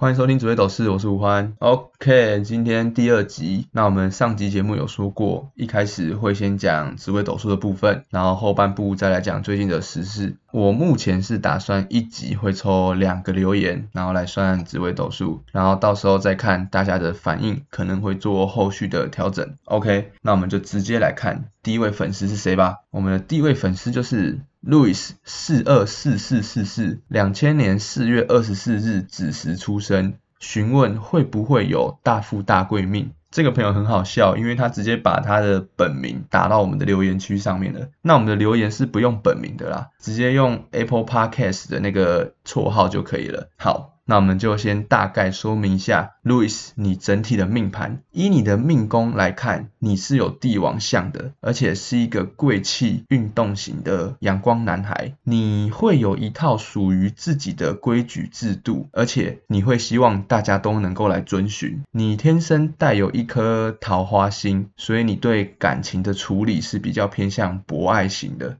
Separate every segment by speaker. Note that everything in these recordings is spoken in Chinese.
Speaker 1: 欢迎收听紫微斗士，我是吴欢。OK，今天第二集。那我们上集节目有说过，一开始会先讲紫微斗数的部分，然后后半部再来讲最近的时事。我目前是打算一集会抽两个留言，然后来算紫微斗数，然后到时候再看大家的反应，可能会做后续的调整。OK，那我们就直接来看第一位粉丝是谁吧。我们的第一位粉丝就是。Louis 四二四四四四，两千年四月二十四日子时出生，询问会不会有大富大贵命？这个朋友很好笑，因为他直接把他的本名打到我们的留言区上面了。那我们的留言是不用本名的啦，直接用 Apple Podcast 的那个绰号就可以了。好。那我们就先大概说明一下，Louis，你整体的命盘，以你的命宫来看，你是有帝王相的，而且是一个贵气运动型的阳光男孩。你会有一套属于自己的规矩制度，而且你会希望大家都能够来遵循。你天生带有一颗桃花心，所以你对感情的处理是比较偏向博爱型的。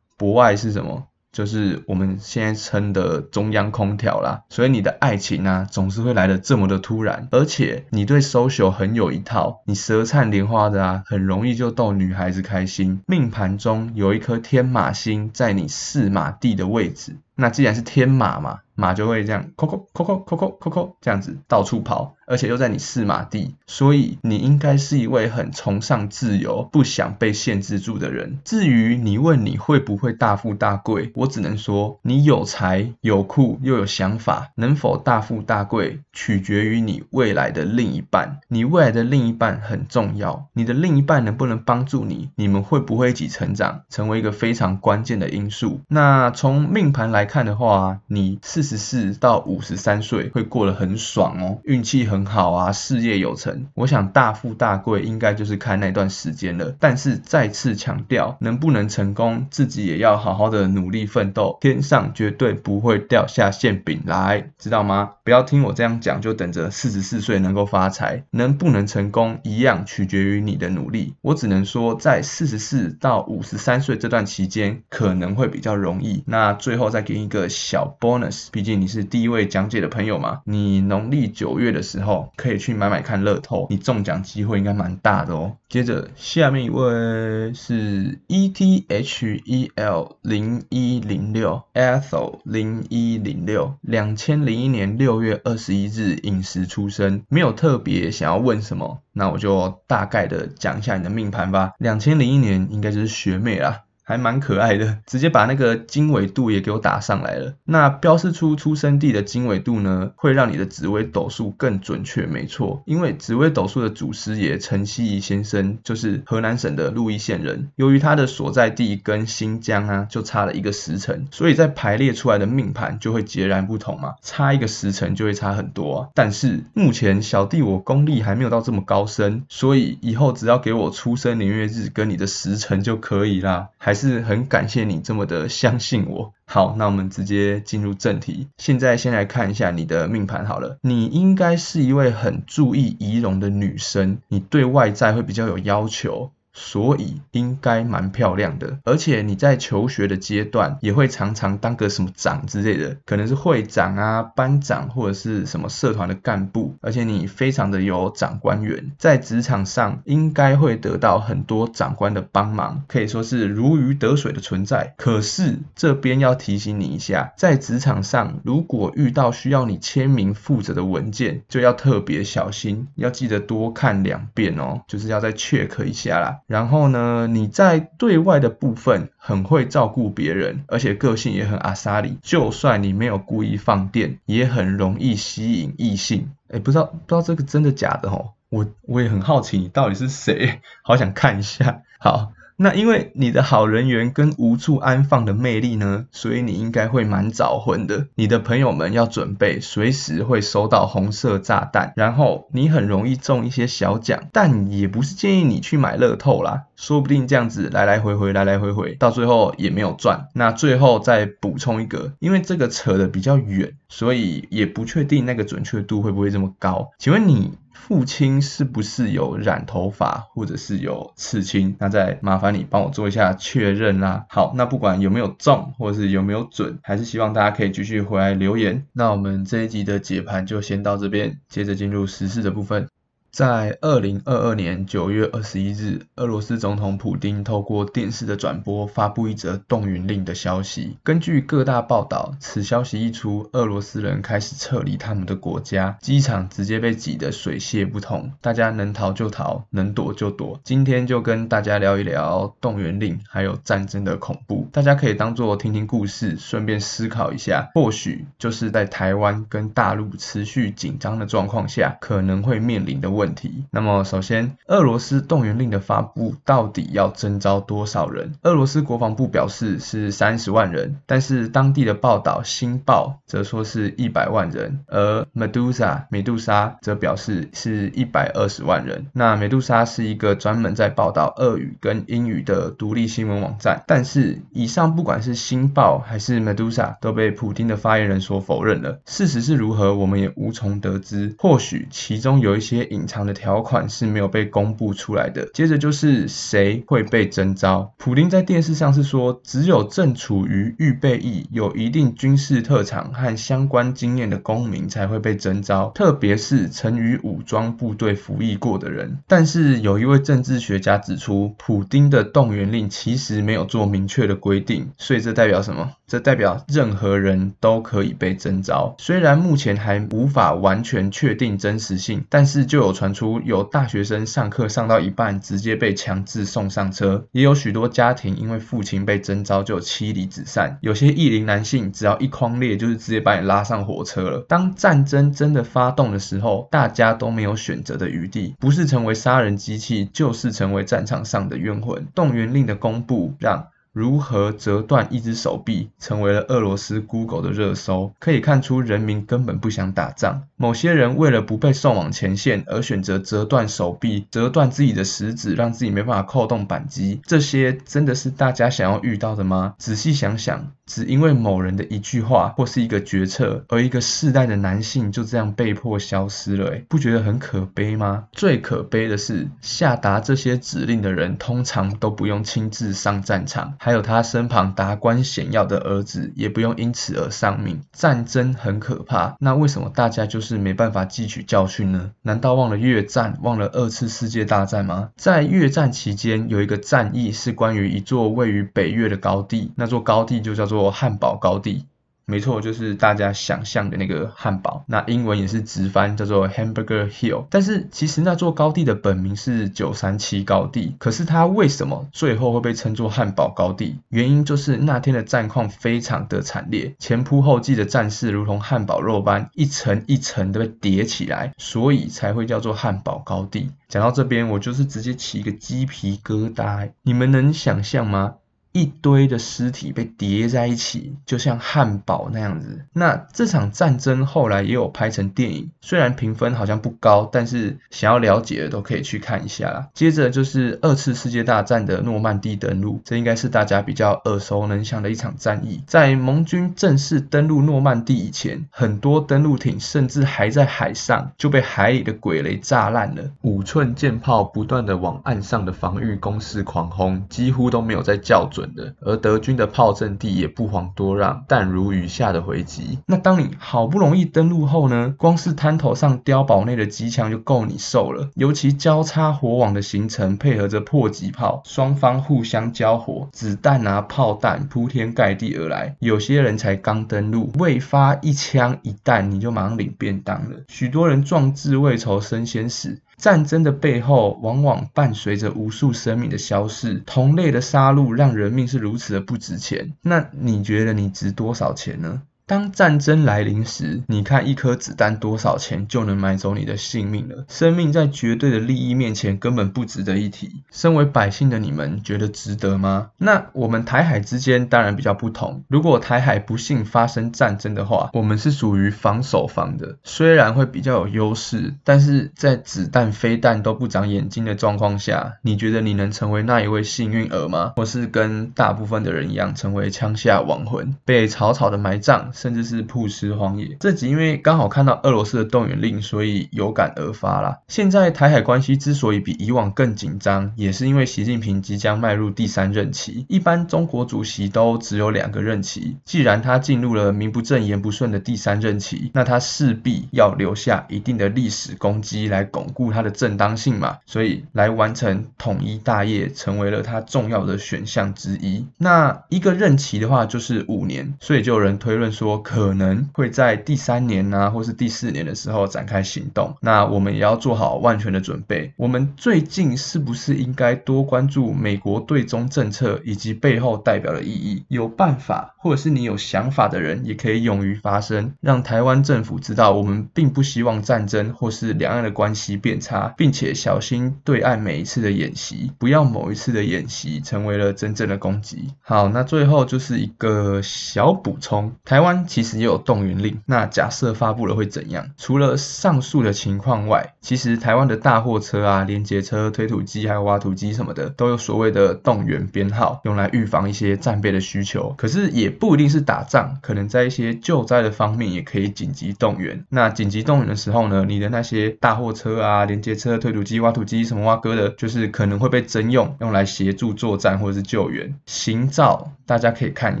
Speaker 1: 博爱是什么？就是我们现在称的中央空调啦，所以你的爱情呢，总是会来的这么的突然，而且你对 social 很有一套，你舌灿莲花的啊，很容易就逗女孩子开心。命盘中有一颗天马星在你四马地的位置。那既然是天马嘛，马就会这样，扣扣扣扣扣扣扣扣这样子到处跑，而且又在你四马地，所以你应该是一位很崇尚自由、不想被限制住的人。至于你问你会不会大富大贵，我只能说你有才有酷又有想法，能否大富大贵取决于你未来的另一半。你未来的另一半很重要，你的另一半能不能帮助你，你们会不会一起成长，成为一个非常关键的因素。那从命盘来。看的话，你四四十四到五十三岁会过得很爽哦，运气很好啊，事业有成。我想大富大贵应该就是看那段时间了。但是再次强调，能不能成功，自己也要好好的努力奋斗。天上绝对不会掉下馅饼来，知道吗？不要听我这样讲，就等着四十四岁能够发财。能不能成功，一样取决于你的努力。我只能说，在四十四到五十三岁这段期间，可能会比较容易。那最后再给。一个小 bonus，毕竟你是第一位讲解的朋友嘛，你农历九月的时候可以去买买看乐透，你中奖机会应该蛮大的哦。接着下面一位是 E T H E L 零一零六 Ethel 零一零六，两千零一年六月二十一日饮食出生，没有特别想要问什么，那我就大概的讲一下你的命盘吧。两千零一年应该就是学妹啦。还蛮可爱的，直接把那个经纬度也给我打上来了。那标示出出生地的经纬度呢，会让你的紫微斗数更准确，没错。因为紫微斗数的祖师爷陈希仪先生就是河南省的鹿邑县人，由于他的所在地跟新疆啊就差了一个时辰，所以在排列出来的命盘就会截然不同嘛，差一个时辰就会差很多啊。但是目前小弟我功力还没有到这么高深，所以以后只要给我出生年月日跟你的时辰就可以啦，还。还是很感谢你这么的相信我。好，那我们直接进入正题。现在先来看一下你的命盘好了。你应该是一位很注意仪容的女生，你对外在会比较有要求。所以应该蛮漂亮的，而且你在求学的阶段也会常常当个什么长之类的，可能是会长啊、班长或者是什么社团的干部，而且你非常的有长官缘，在职场上应该会得到很多长官的帮忙，可以说是如鱼得水的存在。可是这边要提醒你一下，在职场上如果遇到需要你签名负责的文件，就要特别小心，要记得多看两遍哦，就是要再 check 一下啦。然后呢，你在对外的部分很会照顾别人，而且个性也很阿莎里。就算你没有故意放电，也很容易吸引异性。哎，不知道不知道这个真的假的哦？我我也很好奇你到底是谁，好想看一下。好。那因为你的好人缘跟无处安放的魅力呢，所以你应该会蛮早婚的。你的朋友们要准备随时会收到红色炸弹，然后你很容易中一些小奖，但也不是建议你去买乐透啦。说不定这样子来来回回，来来回回，到最后也没有赚。那最后再补充一个，因为这个扯的比较远，所以也不确定那个准确度会不会这么高。请问你父亲是不是有染头发，或者是有刺青？那再麻烦你帮我做一下确认啦。好，那不管有没有中，或者是有没有准，还是希望大家可以继续回来留言。那我们这一集的解盘就先到这边，接着进入实事的部分。在二零二二年九月二十一日，俄罗斯总统普丁透过电视的转播发布一则动员令的消息。根据各大报道，此消息一出，俄罗斯人开始撤离他们的国家，机场直接被挤得水泄不通，大家能逃就逃，能躲就躲。今天就跟大家聊一聊动员令还有战争的恐怖，大家可以当做听听故事，顺便思考一下，或许就是在台湾跟大陆持续紧张的状况下，可能会面临的问。问题。那么，首先，俄罗斯动员令的发布到底要征召多少人？俄罗斯国防部表示是三十万人，但是当地的报道《新报》则说是一百万人，而 Medusa 美杜莎则表示是一百二十万人。那美杜莎是一个专门在报道俄语跟英语的独立新闻网站，但是以上不管是《新报》还是 Medusa 都被普京的发言人所否认了。事实是如何，我们也无从得知。或许其中有一些隐藏藏。的条款是没有被公布出来的。接着就是谁会被征召？普丁在电视上是说，只有正处于预备役、有一定军事特长和相关经验的公民才会被征召，特别是曾与武装部队服役过的人。但是有一位政治学家指出，普丁的动员令其实没有做明确的规定，所以这代表什么？这代表任何人都可以被征召。虽然目前还无法完全确定真实性，但是就有传。出有大学生上课上到一半，直接被强制送上车，也有许多家庭因为父亲被征召就妻离子散。有些异龄男性只要一框列，就是直接把你拉上火车了。当战争真的发动的时候，大家都没有选择的余地，不是成为杀人机器，就是成为战场上的冤魂。动员令的公布让。如何折断一只手臂，成为了俄罗斯 Google 的热搜。可以看出，人民根本不想打仗。某些人为了不被送往前线，而选择折断手臂、折断自己的食指，让自己没办法扣动扳机。这些真的是大家想要遇到的吗？仔细想想，只因为某人的一句话或是一个决策，而一个世代的男性就这样被迫消失了，不觉得很可悲吗？最可悲的是，下达这些指令的人通常都不用亲自上战场。还有他身旁达官显要的儿子，也不用因此而丧命。战争很可怕，那为什么大家就是没办法汲取教训呢？难道忘了越战，忘了二次世界大战吗？在越战期间，有一个战役是关于一座位于北越的高地，那座高地就叫做汉堡高地。没错，就是大家想象的那个汉堡，那英文也是直翻叫做 Hamburger Hill。但是其实那座高地的本名是九三七高地，可是它为什么最后会被称作汉堡高地？原因就是那天的战况非常的惨烈，前仆后继的战士如同汉堡肉般一层一层的被叠起来，所以才会叫做汉堡高地。讲到这边，我就是直接起一个鸡皮疙瘩，你们能想象吗？一堆的尸体被叠在一起，就像汉堡那样子。那这场战争后来也有拍成电影，虽然评分好像不高，但是想要了解的都可以去看一下啦。接着就是二次世界大战的诺曼底登陆，这应该是大家比较耳熟能详的一场战役。在盟军正式登陆诺曼底以前，很多登陆艇甚至还在海上就被海里的鬼雷炸烂了，五寸舰炮不断的往岸上的防御工事狂轰，几乎都没有在校准。而德军的炮阵地也不遑多让，弹如雨下的回击。那当你好不容易登陆后呢？光是滩头上碉堡内的机枪就够你受了。尤其交叉火网的形成，配合着迫击炮，双方互相交火，子弹啊炮弹铺天盖地而来。有些人才刚登陆，未发一枪一弹，你就马上领便当了。许多人壮志未酬身先死。战争的背后，往往伴随着无数生命的消逝。同类的杀戮，让人命是如此的不值钱。那你觉得你值多少钱呢？当战争来临时，你看一颗子弹多少钱就能买走你的性命了。生命在绝对的利益面前根本不值得一提。身为百姓的你们觉得值得吗？那我们台海之间当然比较不同。如果台海不幸发生战争的话，我们是属于防守方的，虽然会比较有优势，但是在子弹、飞弹都不长眼睛的状况下，你觉得你能成为那一位幸运儿吗？或是跟大部分的人一样，成为枪下亡魂，被草草的埋葬？甚至是曝尸荒野。这集因为刚好看到俄罗斯的动员令，所以有感而发啦。现在台海关系之所以比以往更紧张，也是因为习近平即将迈入第三任期。一般中国主席都只有两个任期，既然他进入了名不正言不顺的第三任期，那他势必要留下一定的历史功绩来巩固他的正当性嘛。所以来完成统一大业，成为了他重要的选项之一。那一个任期的话就是五年，所以就有人推论说。说可能会在第三年啊，或是第四年的时候展开行动，那我们也要做好万全的准备。我们最近是不是应该多关注美国对中政策以及背后代表的意义？有办法，或者是你有想法的人，也可以勇于发声，让台湾政府知道我们并不希望战争或是两岸的关系变差，并且小心对岸每一次的演习，不要某一次的演习成为了真正的攻击。好，那最后就是一个小补充，台湾。其实也有动员令，那假设发布了会怎样？除了上述的情况外，其实台湾的大货车啊、连接车、推土机还有挖土机什么的，都有所谓的动员编号，用来预防一些战备的需求。可是也不一定是打仗，可能在一些救灾的方面也可以紧急动员。那紧急动员的时候呢，你的那些大货车啊、连接车、推土机、挖土机什么挖割的，就是可能会被征用，用来协助作战或者是救援。行照大家可以看一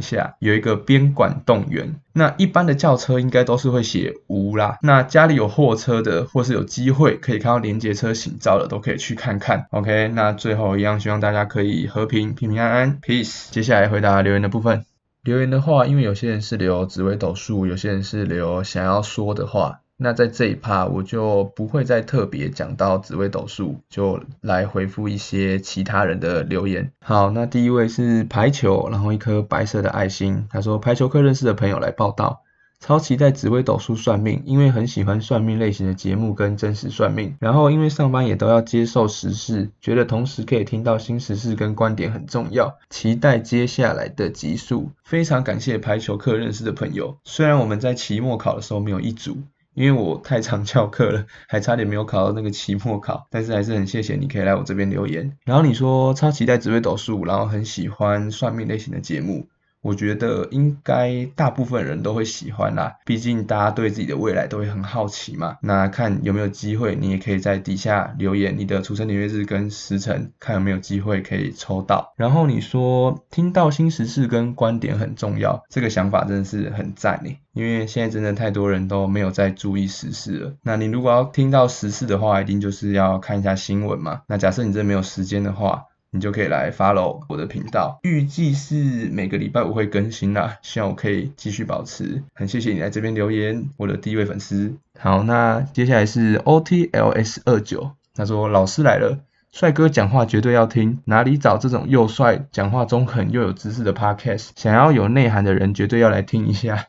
Speaker 1: 下，有一个边管动员。那一般的轿车应该都是会写无啦。那家里有货车的，或是有机会可以看到连接车型照的，都可以去看看。OK，那最后一样，希望大家可以和平平平安安，peace。接下来回答留言的部分。留言的话，因为有些人是留紫微斗数，有些人是留想要说的话。那在这一趴，我就不会再特别讲到紫微斗数，就来回复一些其他人的留言。好，那第一位是排球，然后一颗白色的爱心。他说排球课认识的朋友来报道，超期待紫微斗数算命，因为很喜欢算命类型的节目跟真实算命。然后因为上班也都要接受时事，觉得同时可以听到新时事跟观点很重要。期待接下来的集数。非常感谢排球课认识的朋友，虽然我们在期末考的时候没有一组。因为我太常翘课了，还差点没有考到那个期末考，但是还是很谢谢你可以来我这边留言。然后你说超期待紫微斗数，然后很喜欢算命类型的节目。我觉得应该大部分人都会喜欢啦，毕竟大家对自己的未来都会很好奇嘛。那看有没有机会，你也可以在底下留言你的出生年月日跟时辰，看有没有机会可以抽到。然后你说听到新时事跟观点很重要，这个想法真的是很赞诶，因为现在真的太多人都没有在注意时事了。那你如果要听到时事的话，一定就是要看一下新闻嘛。那假设你真的没有时间的话，你就可以来 follow 我的频道，预计是每个礼拜五会更新啦，希望我可以继续保持。很谢谢你来这边留言，我的第一位粉丝。好，那接下来是 OTLS 二九，他说老师来了，帅哥讲话绝对要听，哪里找这种又帅、讲话中肯又有知识的 podcast？想要有内涵的人绝对要来听一下。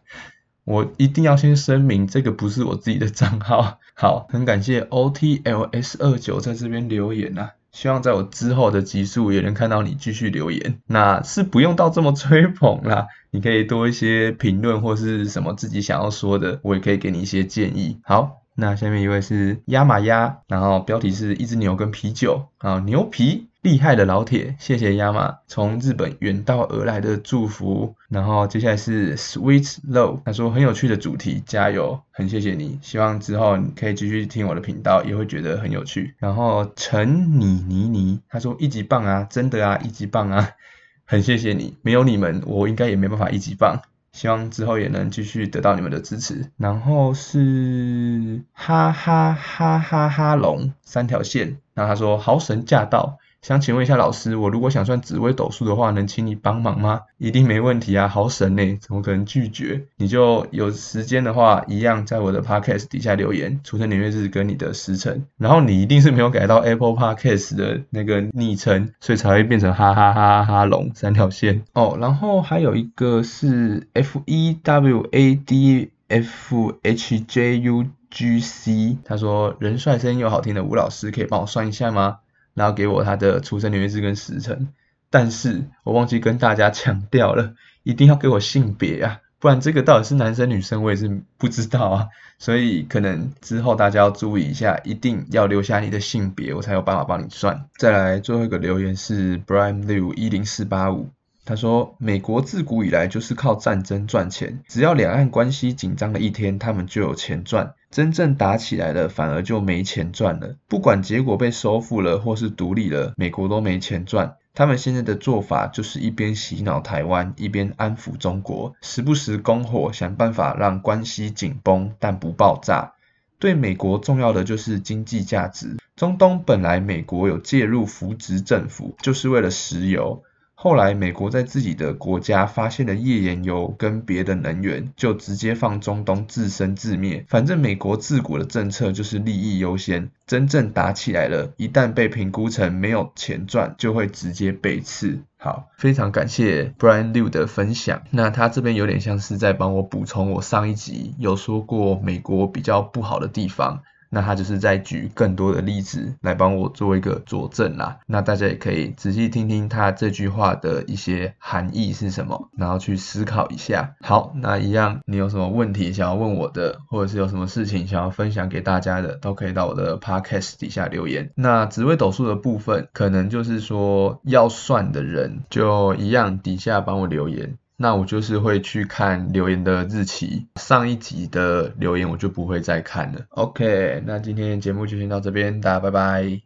Speaker 1: 我一定要先声明，这个不是我自己的账号。好，很感谢 OTLS 二九在这边留言啊。希望在我之后的集数也能看到你继续留言，那是不用到这么吹捧啦，你可以多一些评论或是什么自己想要说的，我也可以给你一些建议。好。那下面一位是鸭马鸭，然后标题是一只牛跟啤酒啊，牛皮厉害的老铁，谢谢亚马从日本远道而来的祝福。然后接下来是 Sweet Low，他说很有趣的主题，加油，很谢谢你，希望之后你可以继续听我的频道，也会觉得很有趣。然后陈妮妮妮，他说一级棒啊，真的啊，一级棒啊，很谢谢你，没有你们我应该也没办法一级棒。希望之后也能继续得到你们的支持。然后是哈哈哈哈哈龙三条线，然后他说豪神驾到，想请问一下老师，我如果想算紫微斗数的话，能请你帮忙吗？一定没问题啊，好神呢，怎么可能拒绝？你就有时间的话，一样在我的 podcast 底下留言，出生年月日跟你的时辰，然后你一定是没有改到 Apple Podcast 的那个昵称，所以才会变成哈哈哈哈龙三条线哦。然后还有一个是 F E W A D F H J U G C，他说人帅声音又好听的吴老师，可以帮我算一下吗？然后给我他的出生年月日跟时辰，但是我忘记跟大家 强调了，一定要给我性别啊，不然这个到底是男生女生我也是不知道啊，所以可能之后大家要注意一下，一定要留下你的性别，我才有办法帮你算。再来最后一个留言是 Brian Liu 一零四八五。他说：“美国自古以来就是靠战争赚钱，只要两岸关系紧张的一天，他们就有钱赚；真正打起来了，反而就没钱赚了。不管结果被收复了或是独立了，美国都没钱赚。他们现在的做法就是一边洗脑台湾，一边安抚中国，时不时攻火，想办法让关系紧绷但不爆炸。对美国重要的就是经济价值。中东本来美国有介入扶植政府，就是为了石油。”后来，美国在自己的国家发现了页岩油跟别的能源，就直接放中东自生自灭。反正美国自古的政策就是利益优先，真正打起来了，一旦被评估成没有钱赚，就会直接被刺。好，非常感谢 Brian Liu 的分享。那他这边有点像是在帮我补充我上一集有说过美国比较不好的地方。那他就是在举更多的例子来帮我做一个佐证啦。那大家也可以仔细听听他这句话的一些含义是什么，然后去思考一下。好，那一样，你有什么问题想要问我的，或者是有什么事情想要分享给大家的，都可以到我的 podcast 底下留言。那职位斗数的部分，可能就是说要算的人，就一样底下帮我留言。那我就是会去看留言的日期，上一集的留言我就不会再看了。OK，那今天的节目就先到这边，大家拜拜。